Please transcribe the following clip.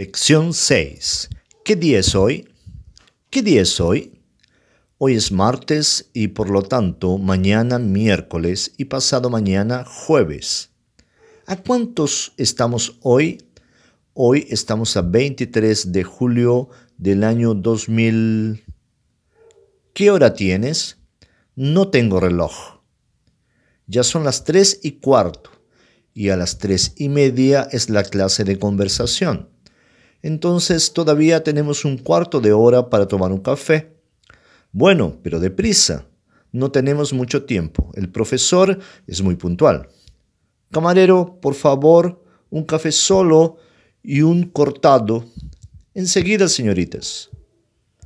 Lección 6. ¿Qué día es hoy? ¿Qué día es hoy? Hoy es martes y por lo tanto mañana miércoles y pasado mañana jueves. ¿A cuántos estamos hoy? Hoy estamos a 23 de julio del año 2000. ¿Qué hora tienes? No tengo reloj. Ya son las tres y cuarto y a las tres y media es la clase de conversación. Entonces todavía tenemos un cuarto de hora para tomar un café. Bueno, pero deprisa. No tenemos mucho tiempo. El profesor es muy puntual. Camarero, por favor, un café solo y un cortado. Enseguida, señoritas.